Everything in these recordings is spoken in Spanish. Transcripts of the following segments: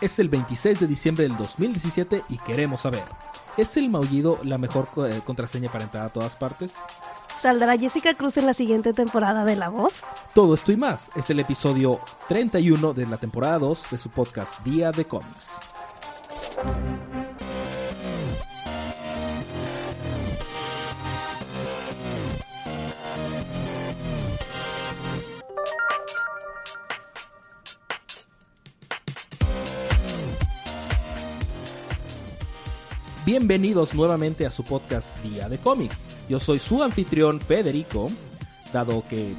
Es el 26 de diciembre del 2017 y queremos saber, ¿es el maullido la mejor eh, contraseña para entrar a todas partes? ¿Saldrá Jessica Cruz en la siguiente temporada de La Voz? Todo esto y más es el episodio 31 de la temporada 2 de su podcast Día de Cómics. Bienvenidos nuevamente a su podcast Día de Cómics. Yo soy su anfitrión Federico, dado que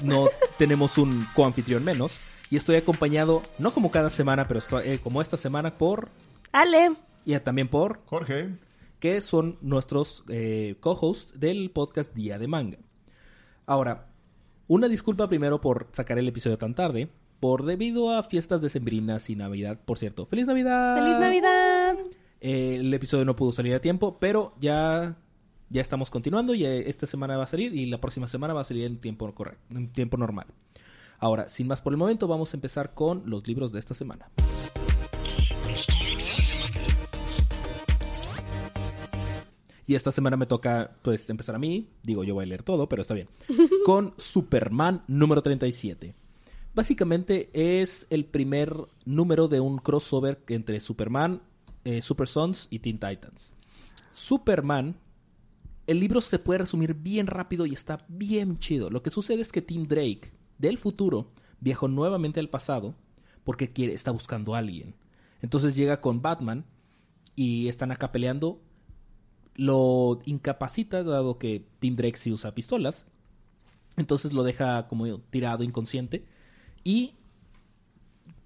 no tenemos un coanfitrión menos. Y estoy acompañado, no como cada semana, pero estoy, eh, como esta semana, por Ale. Y también por Jorge. Que son nuestros eh, co-hosts del podcast Día de Manga. Ahora, una disculpa primero por sacar el episodio tan tarde. Por debido a fiestas decembrinas y Navidad, por cierto. ¡Feliz Navidad! ¡Feliz Navidad! Eh, el episodio no pudo salir a tiempo, pero ya, ya estamos continuando. Y esta semana va a salir y la próxima semana va a salir en tiempo, correcto, en tiempo normal. Ahora, sin más por el momento, vamos a empezar con los libros de esta semana. Y esta semana me toca, pues, empezar a mí. Digo, yo voy a leer todo, pero está bien. Con Superman número 37. Básicamente es el primer número de un crossover entre Superman, eh, Super Sons y Teen Titans. Superman, el libro se puede resumir bien rápido y está bien chido. Lo que sucede es que Tim Drake, del futuro, viajó nuevamente al pasado porque quiere, está buscando a alguien. Entonces llega con Batman y están acá peleando. Lo incapacita, dado que Tim Drake sí usa pistolas. Entonces lo deja como tirado, inconsciente. Y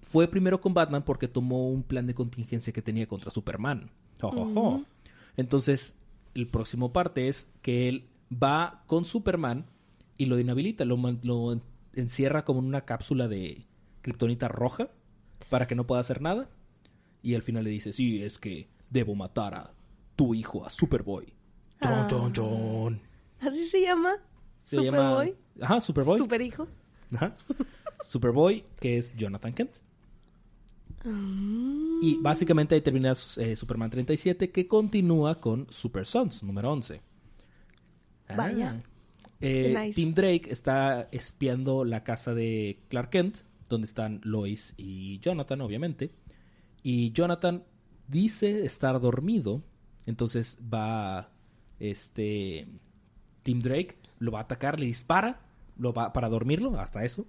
fue primero con Batman porque tomó un plan de contingencia que tenía contra Superman. Entonces, el próximo parte es que él va con Superman y lo inhabilita, lo, lo encierra como en una cápsula de kriptonita roja para que no pueda hacer nada. Y al final le dice, sí, es que debo matar a tu hijo, a Superboy. Ah. ¿Así se llama? Superboy. Ajá, Superboy. Superhijo. Ajá. Superboy, que es Jonathan Kent. Ah. Y básicamente ahí termina eh, Superman 37 que continúa con Super Sons número 11. Vaya. Eh, Tim Drake está espiando la casa de Clark Kent, donde están Lois y Jonathan, obviamente. Y Jonathan dice estar dormido, entonces va este Tim Drake lo va a atacar, le dispara, lo va para dormirlo, hasta eso.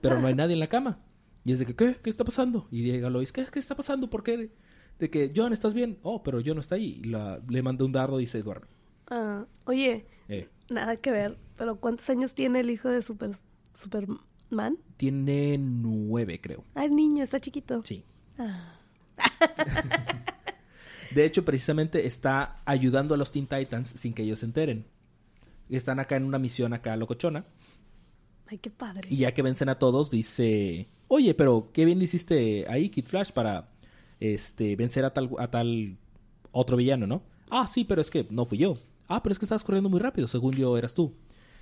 Pero no hay nadie en la cama. Y es de que, ¿qué? ¿Qué está pasando? Y llega Lois, ¿qué, ¿qué está pasando? ¿Por qué? De que, John, ¿estás bien? Oh, pero John no está ahí. Y la, le manda un dardo y se duerme. Ah, oye, eh. nada que ver, pero ¿cuántos años tiene el hijo de Super, Superman? Tiene nueve, creo. Ah, es niño, está chiquito. Sí. Ah. de hecho, precisamente está ayudando a los Teen Titans sin que ellos se enteren. Están acá en una misión acá locochona. Ay, qué padre. Y ya que vencen a todos, dice, oye, pero qué bien hiciste ahí, Kid Flash, para este, vencer a tal, a tal otro villano, ¿no? Ah, sí, pero es que no fui yo. Ah, pero es que estabas corriendo muy rápido, según yo eras tú.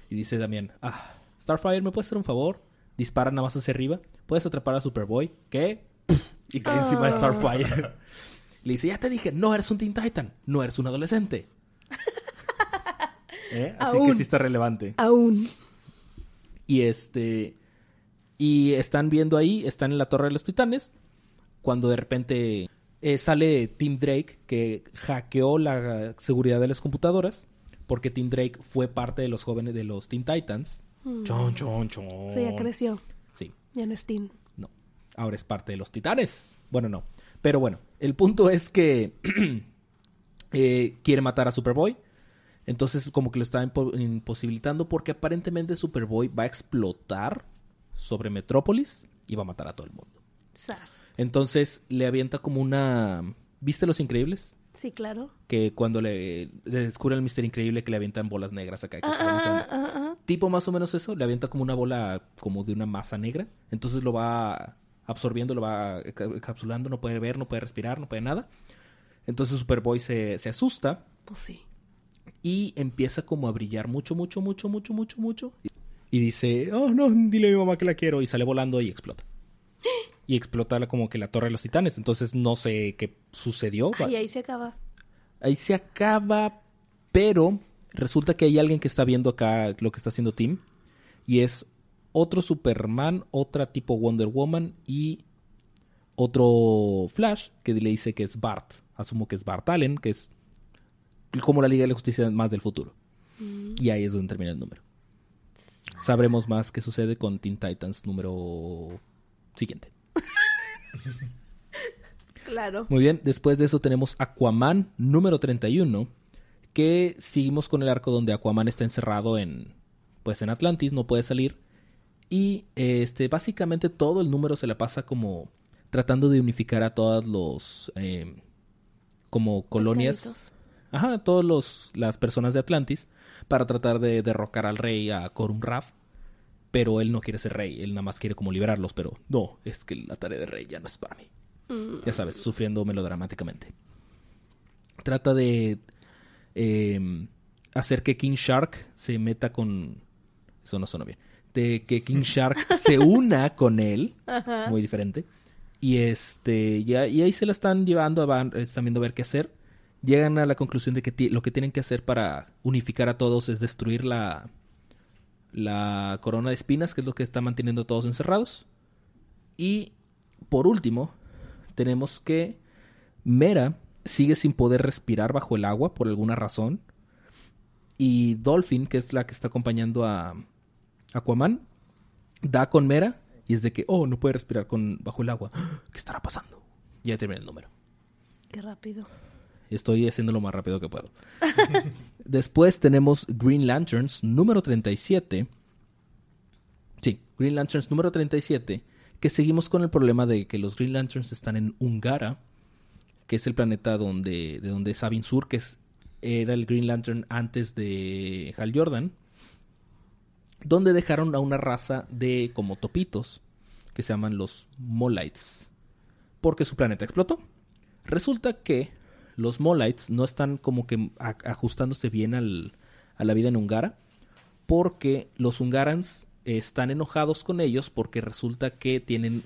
Y dice Damián, ah, Starfire, ¿me puedes hacer un favor? Dispara nada más hacia arriba. ¿Puedes atrapar a Superboy? ¿Qué? Y cae encima de Starfire. Le dice, ya te dije, no eres un Teen Titan, no eres un adolescente. ¿Eh? Así que sí está relevante. Aún. Y este. Y están viendo ahí, están en la Torre de los Titanes. Cuando de repente eh, sale Tim Drake, que hackeó la seguridad de las computadoras. Porque Tim Drake fue parte de los jóvenes de los Teen Titans. Mm. Chon, chon, chon. Sí, ya creció. Sí. Ya no es Teen. No. Ahora es parte de los Titanes. Bueno, no. Pero bueno, el punto es que eh, quiere matar a Superboy. Entonces como que lo está imposibilitando porque aparentemente Superboy va a explotar sobre Metrópolis y va a matar a todo el mundo. Entonces le avienta como una... ¿Viste Los Increíbles? Sí, claro. Que cuando le, le descubre al Mister Increíble que le avientan bolas negras acá. Que ah, ah, ah, tipo más o menos eso, le avienta como una bola como de una masa negra. Entonces lo va absorbiendo, lo va encapsulando, no puede ver, no puede respirar, no puede nada. Entonces Superboy se, se asusta. Pues sí y empieza como a brillar mucho, mucho, mucho, mucho, mucho, mucho. Y dice, oh no, dile a mi mamá que la quiero y sale volando y explota. y explota como que la torre de los titanes. Entonces no sé qué sucedió. Ay, ahí se acaba. Ahí se acaba, pero resulta que hay alguien que está viendo acá lo que está haciendo Tim. Y es otro Superman, otra tipo Wonder Woman y otro Flash que le dice que es Bart. Asumo que es Bart Allen, que es como la Liga de la Justicia más del futuro. Y ahí es donde termina el número. Sabremos más qué sucede con Teen Titans número siguiente. Claro. Muy bien, después de eso tenemos Aquaman número 31, que seguimos con el arco donde Aquaman está encerrado en pues en Atlantis, no puede salir y este básicamente todo el número se la pasa como tratando de unificar a todas los eh, como colonias, Pescaditos. Ajá, todos los las personas de Atlantis para tratar de derrocar al rey a Corum Raf. Pero él no quiere ser rey, él nada más quiere como liberarlos, pero no, es que la tarea de rey ya no es para mí Mm, ya sabes, sufriendo melodramáticamente. Trata de eh, hacer que King Shark se meta con... Eso no suena bien. De que King Shark se una con él. Ajá. Muy diferente. Y este ya, y ahí se la están llevando, van, están viendo a ver qué hacer. Llegan a la conclusión de que lo que tienen que hacer para unificar a todos es destruir la, corona de espinas, que es lo que está manteniendo a todos encerrados. Y por último, tenemos que Mera sigue sin poder respirar bajo el agua por alguna razón. Y Dolphin, que es la que está acompañando a Aquaman, da con Mera y es de que, oh, no puede respirar con, bajo el agua. ¿Qué estará pasando? Ya terminé el número. Qué rápido. Estoy haciendo lo más rápido que puedo. Después tenemos Green Lanterns número 37. Sí, Green Lanterns número 37. Que seguimos con el problema de que los Green Lanterns están en Ungara, que es el planeta donde, de donde es Sabin Sur, que era el Green Lantern antes de Hal Jordan. Donde dejaron a una raza de como topitos, que se llaman los Molites. Porque su planeta explotó. Resulta que los Molites no están como que ajustándose bien al, a la vida en Ungara, porque los Ungarans están enojados con ellos porque resulta que tienen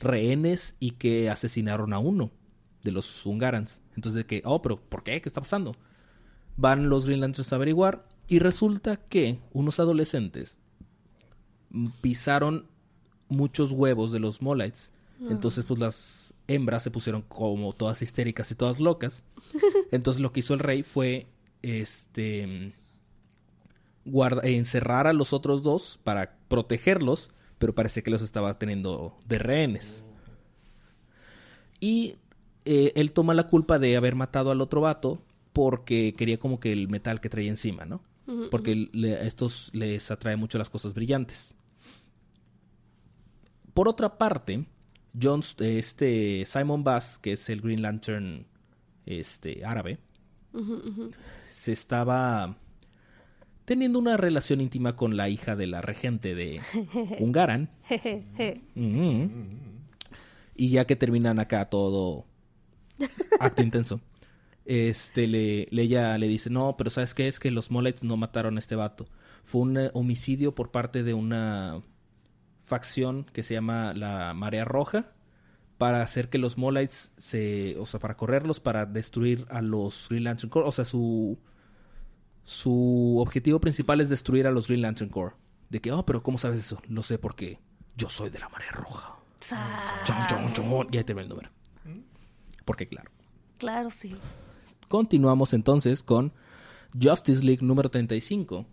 rehenes y que asesinaron a uno de los Ungarans. Entonces de que, oh, pero ¿por qué? ¿Qué está pasando? Van los Green Lanterns a averiguar y resulta que unos adolescentes pisaron muchos huevos de los Molites. Entonces, pues las hembras se pusieron como todas histéricas y todas locas. Entonces, lo que hizo el rey fue este guarda- encerrar a los otros dos para protegerlos, pero parece que los estaba teniendo de rehenes. Y eh, él toma la culpa de haber matado al otro vato porque quería como que el metal que traía encima, ¿no? Porque le- a estos les atrae mucho las cosas brillantes. Por otra parte, Jones, este Simon Bass, que es el Green Lantern este, árabe, se estaba teniendo una relación íntima con la hija de la regente de Ungaran. Y ya que terminan acá todo acto intenso, este le, le- ella le dice, no, pero ¿sabes qué? Es que los Mollets no mataron a este vato. Fue un eh, homicidio por parte de una facción que se llama la Marea Roja para hacer que los Molites se, o sea, para correrlos, para destruir a los Green Lantern Corps. O sea, su su objetivo principal es destruir a los Green Lantern Corps. De que, oh, pero ¿cómo sabes eso? Lo sé porque yo soy de la Marea Roja. Chon, chon, chon. Y ahí termina el número. Porque claro. Claro, sí. Continuamos entonces con Justice League número 35.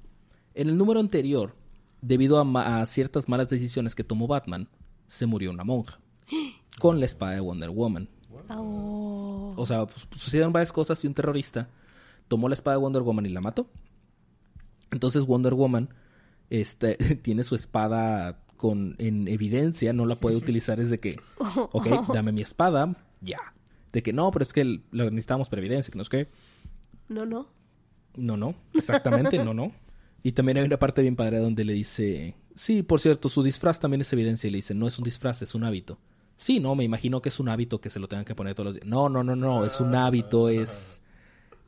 En el número anterior, debido a, ma- a ciertas malas decisiones que tomó Batman, se murió una monja. Con la espada de Wonder Woman. Oh. O sea, pues, sucedieron varias cosas y un terrorista tomó la espada de Wonder Woman y la mató. Entonces Wonder Woman este, tiene su espada con, en evidencia, no la puede utilizar. Es de que, ok, dame mi espada, ya. De que no, pero es que lo necesitamos para evidencia, que no es que. No, no. No, no, exactamente, no, no. Y también hay una parte bien padre donde le dice, sí, por cierto, su disfraz también es evidencia. Y le dice, no es un disfraz, es un hábito. Sí, no, me imagino que es un hábito que se lo tengan que poner todos los días. No, no, no, no, es un hábito, es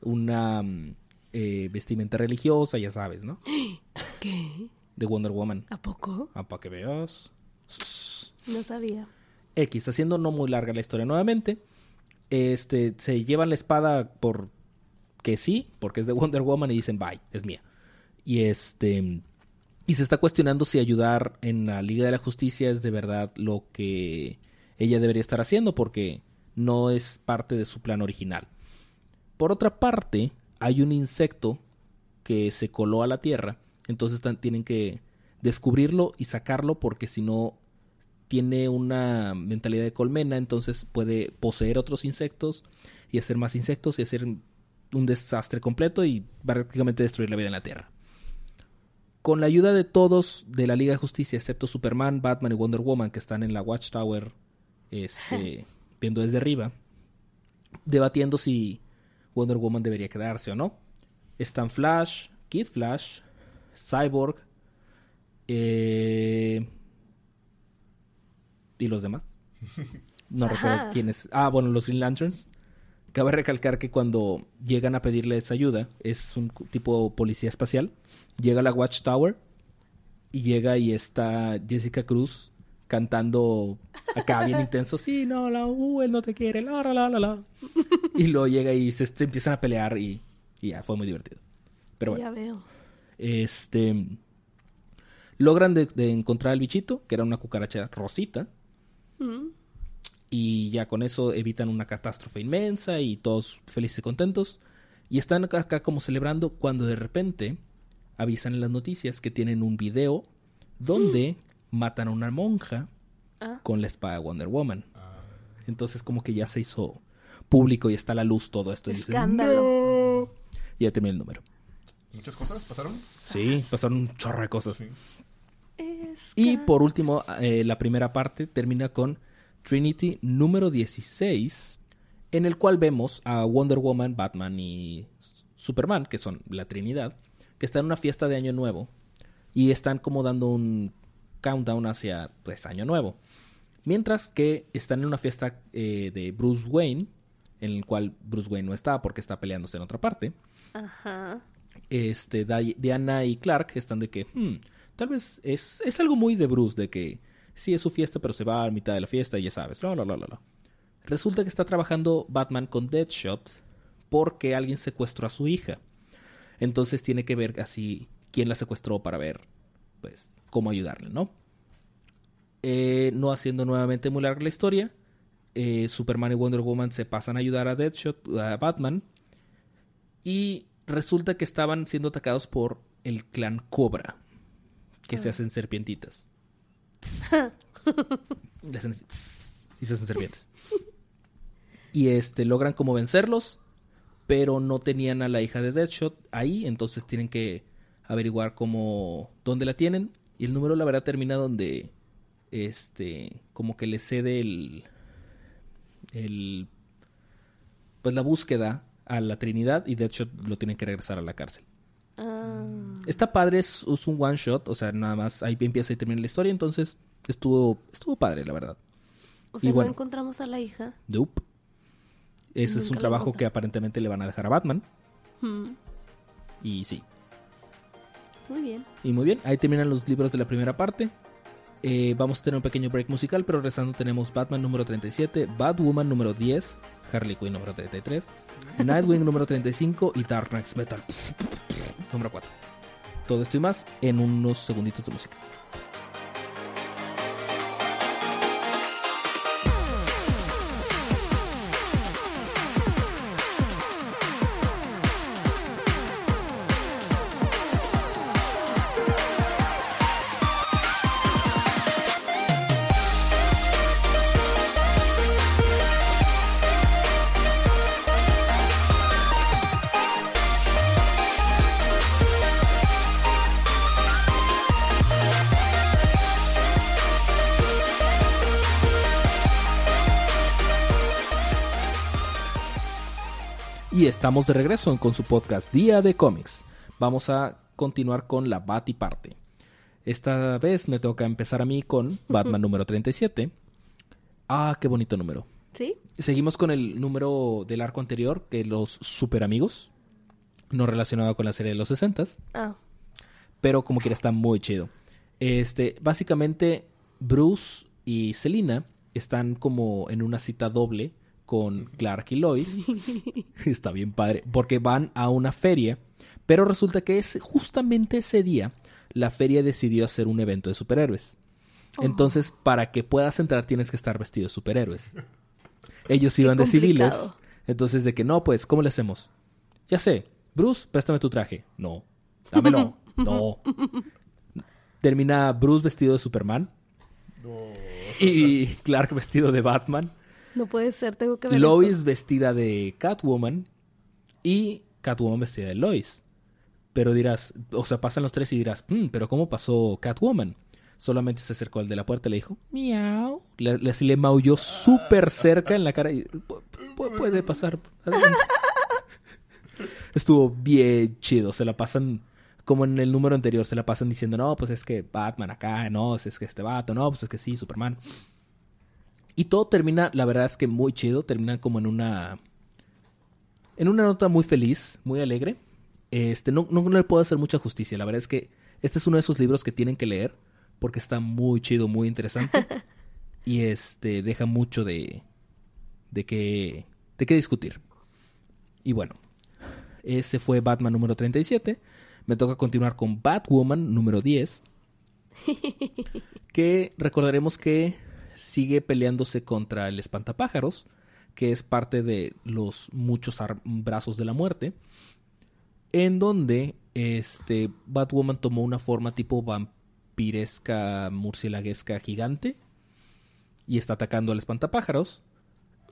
una mm, eh, vestimenta religiosa, ya sabes, ¿no? ¿Qué? De Wonder Woman. ¿A poco? Ah, para que veas. No sabía. X, haciendo no muy larga la historia nuevamente. Este, se llevan la espada por que sí, porque es de Wonder Woman y dicen, bye, es mía. Y este, y se está cuestionando si ayudar en la Liga de la Justicia es de verdad lo que ella debería estar haciendo, porque no es parte de su plan original. Por otra parte, hay un insecto que se coló a la Tierra, entonces tienen que descubrirlo y sacarlo porque si no tiene una mentalidad de colmena, entonces puede poseer otros insectos y hacer más insectos y hacer un desastre completo y prácticamente destruir la vida en la Tierra. Con la ayuda de todos de la Liga de Justicia, excepto Superman, Batman y Wonder Woman, que están en la Watchtower este, viendo desde arriba, debatiendo si Wonder Woman debería quedarse o no. Están Flash, Kid Flash, Cyborg, eh, y los demás. No recuerdo quiénes. Ah, bueno, los Green Lanterns. Cabe recalcar que cuando llegan a pedirles ayuda, es un tipo policía espacial. Llega a la Watchtower y llega y está Jessica Cruz cantando acá bien intenso. Sí, no, la, uh, él no te quiere, la, la, la, la. Y luego llega y se, empiezan a pelear y, ya, fue muy divertido. Pero bueno. Ya veo. Este. Logran de, encontrar al bichito, que era una cucaracha rosita. Mm. Y ya con eso evitan una catástrofe inmensa y todos felices y contentos. Y están acá, como celebrando cuando de repente avisan en las noticias que tienen un video donde matan a una monja ah. con la espada de Wonder Woman. Entonces como que ya se hizo público y está a la luz todo esto. Y Escándalo. Y ya terminé el número. ¿Muchas cosas pasaron? Sí, pasaron un chorro de cosas. Y por último, eh, la primera parte termina con Trinity número 16, en el cual vemos a Wonder Woman, Batman y Superman, que son la Trinidad, que están en una fiesta de Año Nuevo y están como dando un countdown hacia pues Año Nuevo. Mientras que están en una fiesta eh, de Bruce Wayne, en el cual Bruce Wayne no está porque está peleándose en otra parte. Ajá. Este, Diana y Clark están de que, hmm, tal vez es, es algo muy de Bruce, de que sí es su fiesta, pero se va a mitad de la fiesta y ya sabes. Resulta que está trabajando Batman con Deadshot porque alguien secuestró a su hija. Entonces tiene que ver así quién la secuestró para ver, pues, cómo ayudarle, ¿no? Eh, no haciendo nuevamente muy larga la historia, eh, Superman y Wonder Woman se pasan a ayudar a Deadshot, a Batman, y resulta que estaban siendo atacados por el clan Cobra, que se y se hacen serpientes. Y este logran como vencerlos, pero no tenían a la hija de Deadshot ahí, entonces tienen que averiguar cómo dónde la tienen y el número la verdad termina donde este como que le cede el el pues la búsqueda a la Trinidad y Deadshot lo tienen que regresar a la cárcel. Ah. Está padre, es, un one shot, o sea, nada más ahí empieza y termina la historia, entonces estuvo estuvo padre, la verdad. O sea, no encontramos a la hija. Nope. Ese es un trabajo que aparentemente le van a dejar a Batman. Hmm. Y sí. Muy bien. Y muy bien, ahí terminan los libros de la primera parte. Eh, vamos a tener un pequeño break musical, pero rezando tenemos Batman número 37, Batwoman número 10, Harley Quinn número 33, Nightwing número 35 y Dark Knights Metal número 4. Todo esto y más en unos segunditos de música. Estamos de regreso con su podcast Día de Cómics. Vamos a continuar con la Bati parte. Esta vez me toca empezar a mí con Batman número 37. Ah, qué bonito número. ¿Sí? Seguimos con el número del arco anterior, que los super amigos. No relacionado con la serie de los 60 Ah. Pero como quiera está muy chido. Este, básicamente, Bruce y Selina están como en una cita doble con Clark y Lois. Está bien padre, porque van a una feria, pero resulta que es justamente ese día la feria decidió hacer un evento de superhéroes. Oh. Entonces, para que puedas entrar tienes que estar vestido de superhéroes. Ellos iban de civiles. Entonces, de que no, pues, ¿cómo le hacemos? Ya sé, Bruce, préstame tu traje. No. Dámelo. no. Termina Bruce vestido de Superman No. y Clark vestido de Batman. No puede ser, tengo que ver Lois esto. vestida de Catwoman y Catwoman vestida de Lois. Pero dirás, o sea, pasan los tres y dirás, "Mm, pero ¿cómo pasó Catwoman? Solamente se acercó al de la puerta y le dijo, miau. Le, le, le maulló súper cerca en la cara y "Pu- pu- puede pasar. adelante". Estuvo bien chido. Se la pasan, como en el número anterior, se la pasan diciendo, no, pues es que Batman acá, no, es que este vato, no, pues es que sí, Superman. Y todo termina, la verdad es que muy chido, termina como en una en una nota muy feliz, muy alegre. Este, no, no, no le puedo hacer mucha justicia. La verdad es que este es uno de esos libros que tienen que leer porque está muy chido, muy interesante. y este deja mucho de de que de qué discutir. Y bueno, ese fue Batman número 37. Me toca continuar con Batwoman número 10. que recordaremos que sigue peleándose contra el espantapájaros, que es parte de los muchos brazos de la muerte, en donde este Batwoman tomó una forma tipo vampiresca, murcielaguesca gigante y está atacando al espantapájaros,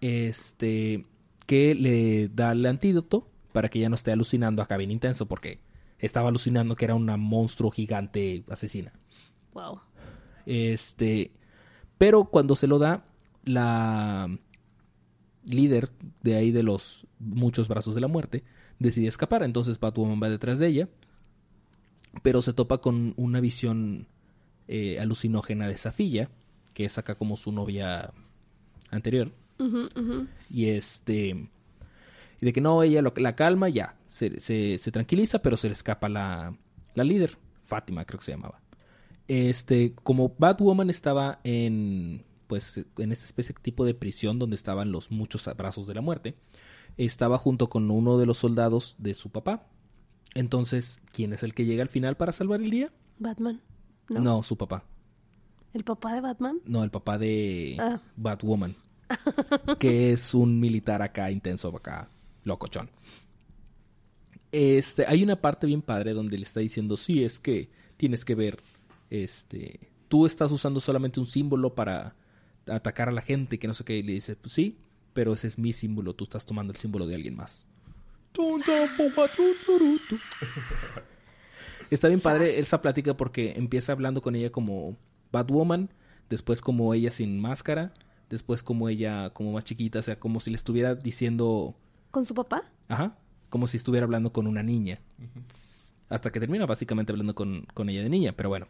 este que le da el antídoto para que ya no esté alucinando acá bien intenso porque estaba alucinando que era una monstruo gigante asesina. Wow. Este, pero cuando se lo da, la líder de ahí de los muchos brazos de la muerte decide escapar. Entonces Batwoman va detrás de ella, pero se topa con una visión eh, alucinógena de Safilla, que es acá como su novia anterior. Y este. Y de que no, ella lo- la calma, ya. Se, se- se tranquiliza, pero se le escapa la, la líder. Fátima, creo que se llamaba. Este, como Batwoman estaba en. Pues en esta especie de tipo de prisión donde estaban los muchos brazos de la muerte. Estaba junto con uno de los soldados de su papá. Entonces, ¿quién es el que llega al final para salvar el día? Batman. ¿No? no su papá. ¿El papá de Batman? No, el papá de Ah. Batwoman. que es un militar acá intenso, acá, locochón. Este, hay una parte bien padre donde le está diciendo, sí, es que tienes que ver, este, tú estás usando solamente un símbolo para atacar a la gente, que no sé qué, y le dice, pues sí, pero ese es mi símbolo, tú estás tomando el símbolo de alguien más. Está bien padre esa plática porque empieza hablando con ella como Batwoman, después como ella sin máscara, después como ella como más chiquita, o sea, como si le estuviera diciendo, ¿Con su papá? ajá, como si estuviera hablando con una niña. Hasta que termina básicamente hablando con, con ella de niña, pero bueno.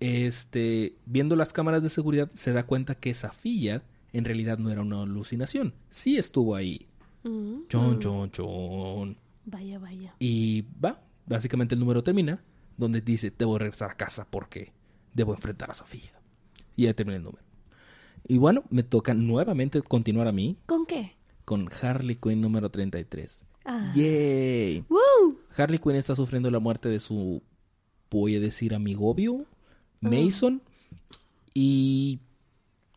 Este, viendo las cámaras de seguridad, se da cuenta que Safilla en realidad no era una alucinación. Sí estuvo ahí. Mm, Chon, mm. chon, chon. Vaya, vaya. Y va, básicamente el número termina donde dice, debo regresar a casa porque debo enfrentar a Sofía. Y ya termina el número. Y bueno, me toca nuevamente continuar a mí ¿Con qué? con Harley Quinn número 33. Ah. ¡Yay! ¡Woo! Harley Quinn está sufriendo la muerte de su, voy a decir, amigobio, Mason. Y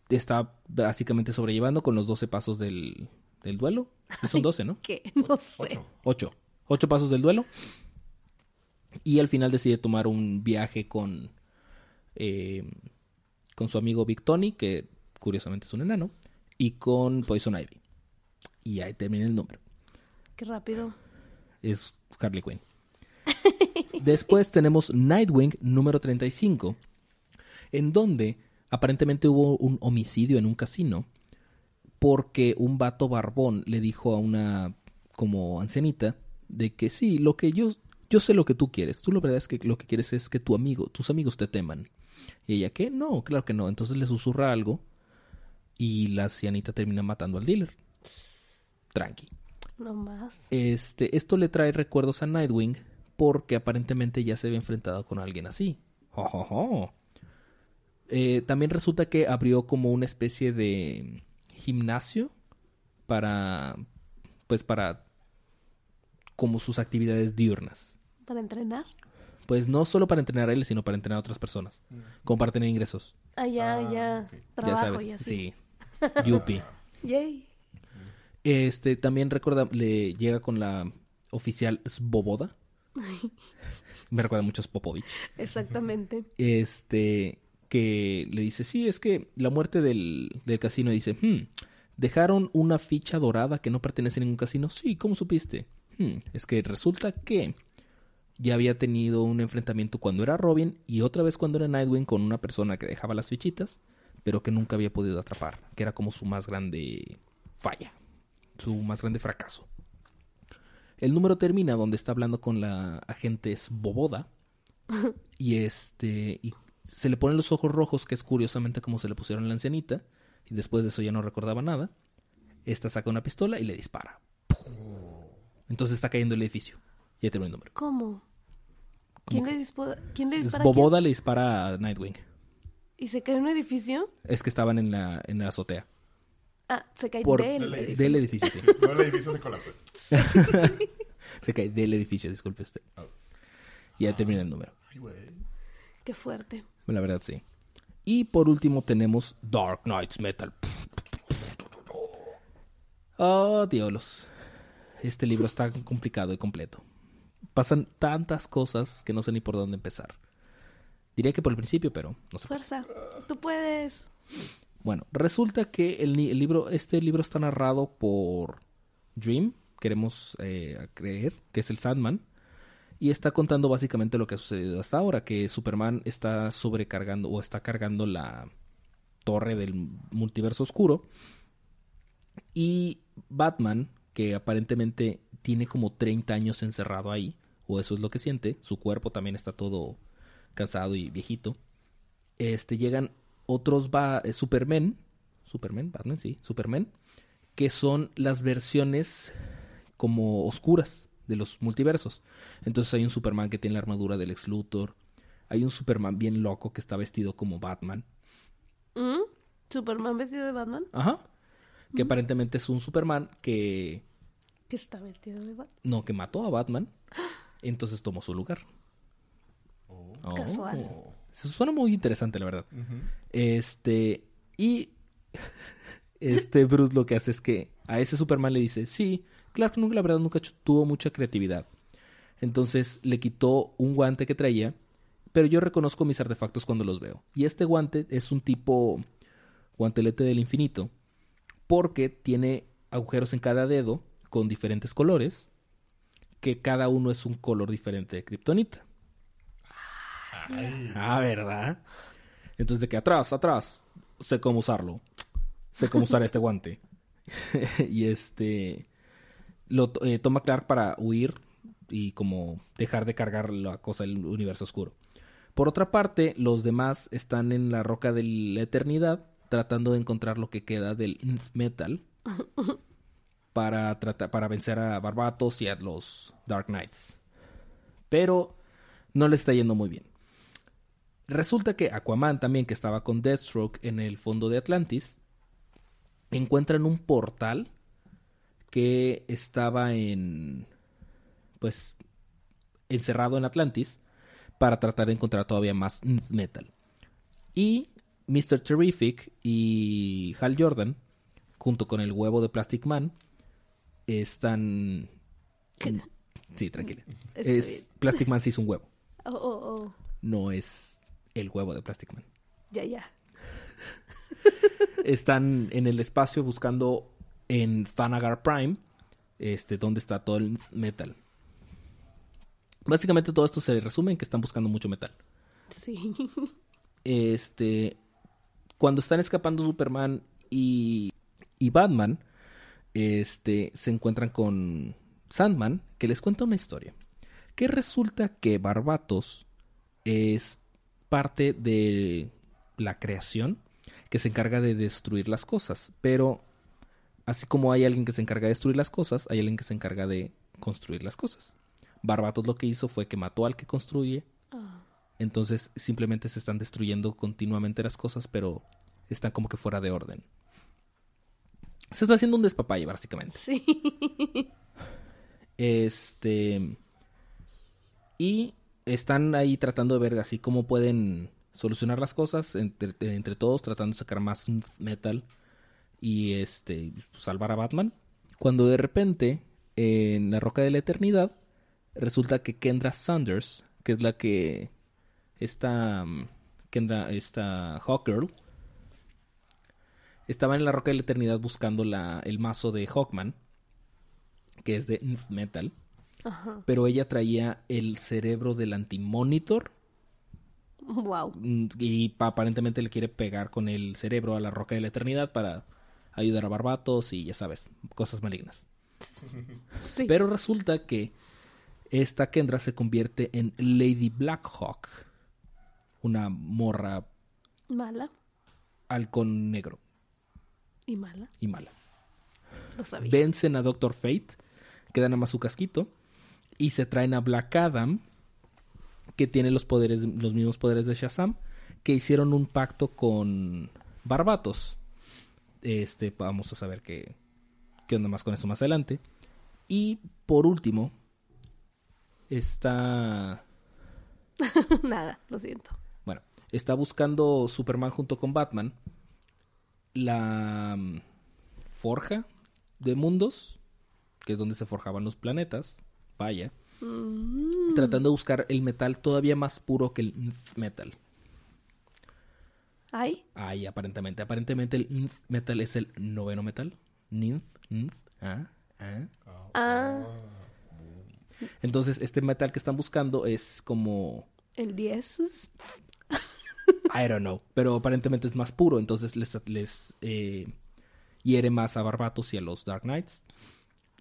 está básicamente sobrellevando con los 12 pasos del, del duelo. Son 12, ¿no? ¿Qué? No sé. Ocho. Ocho. Ocho pasos del duelo. Y al final decide tomar un viaje con, eh, con su amigo Big Tony, que curiosamente es un enano, y con Poison Ivy. Y ahí termina el número. Qué rápido. Es Harley Quinn. Después tenemos Nightwing número 35, en donde aparentemente hubo un homicidio en un casino porque un vato barbón le dijo a una como ancianita de que sí, lo que yo yo sé lo que tú quieres. Tú la verdad es que lo que quieres es que tu amigo, tus amigos te teman. Y ella, ¿qué? No, claro que no. Entonces le susurra algo y la ancianita termina matando al dealer. Tranqui. No más. Este, esto le trae recuerdos a Nightwing porque aparentemente ya se había enfrentado con alguien así. Jo, jo, jo. Eh, también resulta que abrió como una especie de gimnasio para, pues para, como sus actividades diurnas. ¿Para entrenar? Pues no solo para entrenar a él, sino para entrenar a otras personas, como para tener ingresos. Ah, ya, Ah, ya. ok. Trabajo ya sabes, y así. sí. Yupi. Yay. Este, también recuerda, le llega con la oficial Svoboda. Me recuerda mucho a Popovich. Exactamente. Este, que le dice, sí, es que la muerte del, del casino dice, "Hmm, dejaron una ficha dorada que no pertenece a ningún casino. Sí, ¿cómo supiste? "Hmm, es que resulta que ya había tenido un enfrentamiento cuando era Robin y otra vez cuando era Nightwing con una persona que dejaba las fichitas, pero que nunca había podido atrapar, que era como su más grande falla, su más grande fracaso. El número termina donde está hablando con la agente Boboda y este y se le ponen los ojos rojos, que es curiosamente como se le pusieron a la ancianita, y después de eso ya no recordaba nada. Esta saca una pistola y le dispara. Entonces está cayendo el edificio. Ya terminó el número. ¿Cómo? ¿Cómo ¿Quién le, dispo- ¿Quién le Es dispara? a quién? Boboda le dispara a Nightwing. ¿Y se cae en un edificio? Es que estaban en la, en la azotea. Ah, se cae Por- del del edificio. Del edificio, sí. No, el edificio se colapsa. Se cae del edificio, disculpe usted. Y ya termina el número. Ay, güey. Qué fuerte. La verdad, sí. Y por último tenemos Dark Knights Metal. Oh, diablos. Este libro está complicado y completo. Pasan tantas cosas que no sé ni por dónde empezar. Diría que por el principio, pero no sé. Fuerza. Tú puedes. Bueno, resulta que el, el libro, este libro está narrado por Dream, queremos eh, creer, que es el Sandman, y está contando básicamente lo que ha sucedido hasta ahora, que Superman está sobrecargando o está cargando la torre del multiverso oscuro, y Batman, que aparentemente tiene como 30 años encerrado ahí, o eso es lo que siente, su cuerpo también está todo cansado y viejito, este, llegan otros ba- eh, Superman, Superman, Batman, sí, Superman, que son las versiones como oscuras de los multiversos. Entonces hay un Superman que tiene la armadura del ex Luthor, hay un Superman bien loco que está vestido como Batman, ¿Mm? ¿Superman vestido de Batman? ajá, que aparentemente es un Superman que Que está vestido de Batman. no que mató a Batman, entonces tomó su lugar. Oh. Casual. Eso suena muy interesante, la verdad. Este, y este Bruce lo que hace es que a ese Superman le dice, sí, Clark nunca, la verdad, nunca tuvo mucha creatividad. Entonces le quitó un guante que traía, pero yo reconozco mis artefactos cuando los veo. Y este guante es un tipo guantelete del infinito, porque tiene agujeros en cada dedo con diferentes colores, que cada uno es un color diferente de kriptonita. Ay, Ah, ¿verdad? Entonces de que atrás, atrás, sé cómo usarlo. Sé cómo usar este guante. y este lo eh, toma Clark para huir y como dejar de cargar la cosa del universo oscuro. Por otra parte, los demás están en la roca de la eternidad tratando de encontrar lo que queda del Nth Metal para tratar para vencer a Barbatos y a los Dark Knights. Pero no le está yendo muy bien. Resulta que Aquaman también, que estaba con Deathstroke en el fondo de Atlantis, encuentran un portal que estaba en, pues, encerrado en Atlantis para tratar de encontrar todavía más metal. Y Mr. Terrific y Hal Jordan, junto con el huevo de Plastic Man, están... Sí, tranquila. Es, Plastic Man sí es un huevo, Oh, oh, oh. no es el huevo de Plastic Man. Ya, ya. están en el espacio buscando en Thanagar Prime, este, donde está todo el metal. Básicamente todo esto se resume en que están buscando mucho metal. Sí. Este, cuando están escapando Superman y, y Batman, este, se encuentran con Sandman, que les cuenta una historia. Que resulta que Barbatos es parte de la creación que se encarga de destruir las cosas. Pero así como hay alguien que se encarga de destruir las cosas, hay alguien que se encarga de construir las cosas. Barbatos lo que hizo fue que mató al que construye Ah. Entonces simplemente se están destruyendo continuamente las cosas, pero están como que fuera de orden. Se está haciendo un despapalle, básicamente. Sí. Este. Y están ahí tratando de ver así cómo pueden solucionar las cosas entre, todos, tratando de sacar más metal y este salvar a Batman. Cuando de repente, en la Roca de la Eternidad, resulta que Kendra Saunders, que es la que esta Kendra, esta Hawkgirl, estaba en la Roca de la Eternidad buscando la, el mazo de Hawkman, que es de Metal, Ajá. pero ella traía el cerebro del Antimonitor Wow. mm, y pa- aparentemente le quiere pegar con el cerebro a la Roca de la Eternidad para ayudar a Barbatos y ya sabes, cosas malignas. Sí. Pero resulta que esta Kendra se convierte en Lady Blackhawk, una morra Mala halcón negro y mala. y mala. Lo sabía. Vencen a Doctor Fate, queda nada más su casquito, y se traen a Black Adam, que tiene los poderes, los mismos poderes de Shazam, que hicieron un pacto con Barbatos. Este, vamos a saber qué, qué onda más con eso más adelante. Y por último, está Nada, lo siento. Bueno, está buscando Superman junto con Batman la mm, forja de mundos, que es donde se forjaban los planetas. Vaya. Mm, Tratando de buscar el metal todavía más puro que el Nth metal. Ay, Ay, aparentemente. Aparentemente el Nth metal es el noveno metal. Ninth, Nth, ah, ah. ah, Entonces, este metal que están buscando es como el 10. I don't know. Pero aparentemente es más puro, entonces les, les eh, hiere más a Barbatos y a los Dark Knights.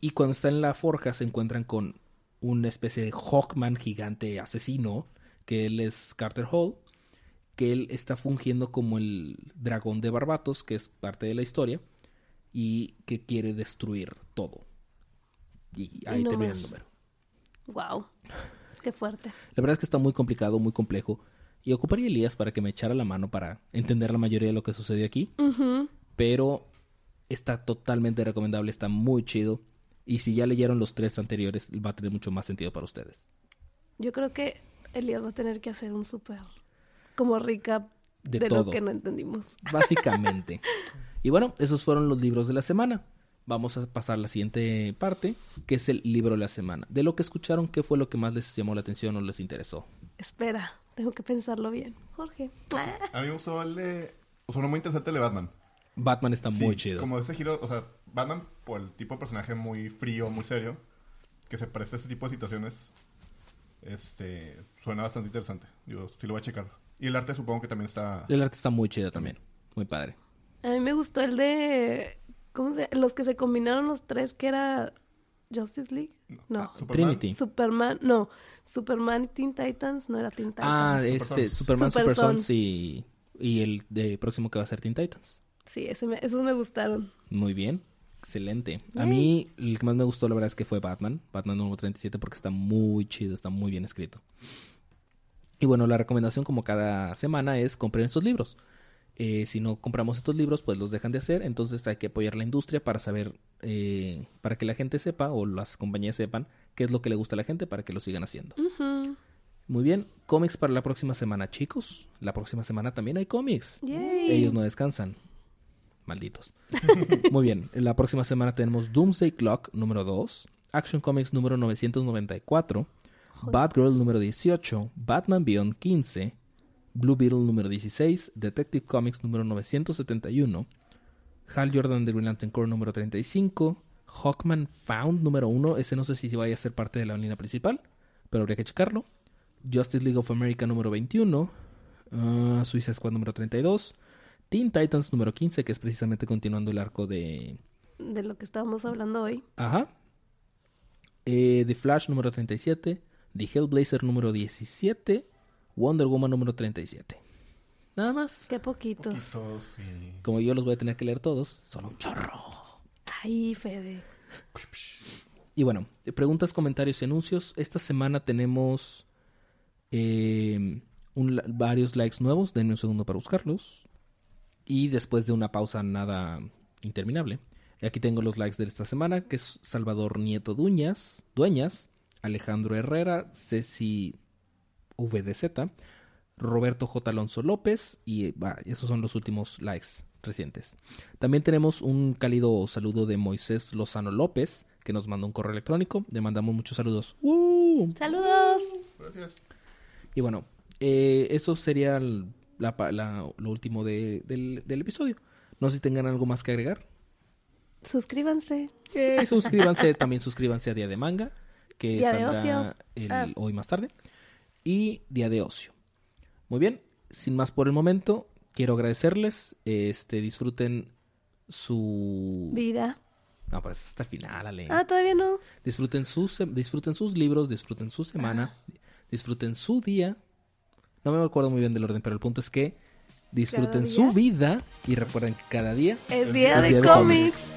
Y cuando están en la forja se encuentran con una especie de Hawkman gigante asesino, que él es Carter Hall, que él está fungiendo como el dragón de Barbatos, que es parte de la historia, y que quiere destruir todo. Y ahí No termina el número. Wow. Qué fuerte. La verdad es que está muy complicado, muy complejo. Y ocuparía Elías para que me echara la mano para entender la mayoría de lo que sucedió aquí. Pero está totalmente recomendable, está muy chido. Y si ya leyeron los tres anteriores, va a tener mucho más sentido para ustedes. Yo creo que Elías va a tener que hacer un súper como recap De de, todo. lo que no entendimos. Básicamente. y bueno, esos fueron los libros de la semana. Vamos a pasar a la siguiente parte, que es el libro de la semana. De lo que escucharon, ¿qué fue lo que más les llamó la atención o les interesó? Espera, tengo que pensarlo bien. Jorge. A mí me gustó el de... O sea, uno muy interesante el de Batman. Batman está muy Sí, chido. Como ese giro, o sea, Batman, por el tipo de personaje muy frío, muy serio, que se presta a ese tipo de situaciones, este, suena bastante interesante. Yo sí lo voy a checar. Y el arte supongo que también está... El arte está muy chido también. Muy padre. A mí me gustó el de ¿cómo se los que se combinaron los tres que era Justice League? No. Ah, Superman. Trinity. Superman, no, Superman y Teen Titans no era Teen Titans. Ah, Super este, Sons. Superman, Super Super Sons Sons. y, y el de próximo que va a ser Teen Titans. Sí, ese me- esos me gustaron. Muy bien, excelente. A mí el que más me gustó la verdad es que fue Batman, Batman número 37 porque está muy chido, está muy bien escrito. Y bueno, la recomendación como cada semana es compren estos libros. Eh, si no compramos estos libros, pues los dejan de hacer. Entonces hay que apoyar la industria para saber, eh, para que la gente sepa o las compañías sepan qué es lo que le gusta a la gente para que lo sigan haciendo. Muy bien, cómics para la próxima semana, chicos. La próxima semana también hay cómics. Yay. Ellos no descansan. Malditos. Muy bien, en la próxima semana tenemos Doomsday Clock número 2, Action Comics número 994, Batgirl número 18, Batman Beyond 15, Blue Beetle número 16, Detective Comics número 971, Hal Jordan de Green Lantern Corps número 35, Hawkman Found número 1, ese no sé si vaya a ser parte de la línea principal, pero habría que checarlo. Justice League of America número 21, ah, Suicide Squad número 32, Teen Titans número 15, que es precisamente continuando el arco de... De lo que estábamos hablando hoy. Ajá. Eh, The Flash número 37, The Hellblazer número 17, Wonder Woman número 37. Nada más. Qué poquitos. Poquitos y... Como yo los voy a tener que leer todos, son un chorro. Ay, Fede. Y bueno, preguntas, comentarios y anuncios. Esta semana tenemos eh, un varios likes nuevos. Denme un segundo para buscarlos. Y después de una pausa nada interminable. Aquí tengo los likes de esta semana, que es Salvador Nieto Dueñas, Dueñas, Alejandro Herrera, Ceci VDZ, Roberto J. Alonso López y esos son los últimos likes recientes. También tenemos un cálido saludo de Moisés Lozano López, que nos mandó un correo electrónico. Le mandamos muchos saludos. ¡Uh! Saludos. Gracias. Y bueno, eh, eso sería el- la la- lo último de- del, del episodio. No sé si tengan algo más que agregar. Suscríbanse. Suscríbanse, también suscríbanse a Día de Manga, que Día saldrá el- Ah. hoy más tarde. Y Día de Ocio. Muy bien, sin más por el momento, quiero agradecerles. Este, disfruten su... Vida. No, pero es hasta el final, Ale. Ah, todavía no. Disfruten sus, disfruten sus libros, disfruten su semana, disfruten su día. No me acuerdo muy bien del orden, pero el punto es que disfruten su vida y recuerden que cada día Es día Es de día de cómics.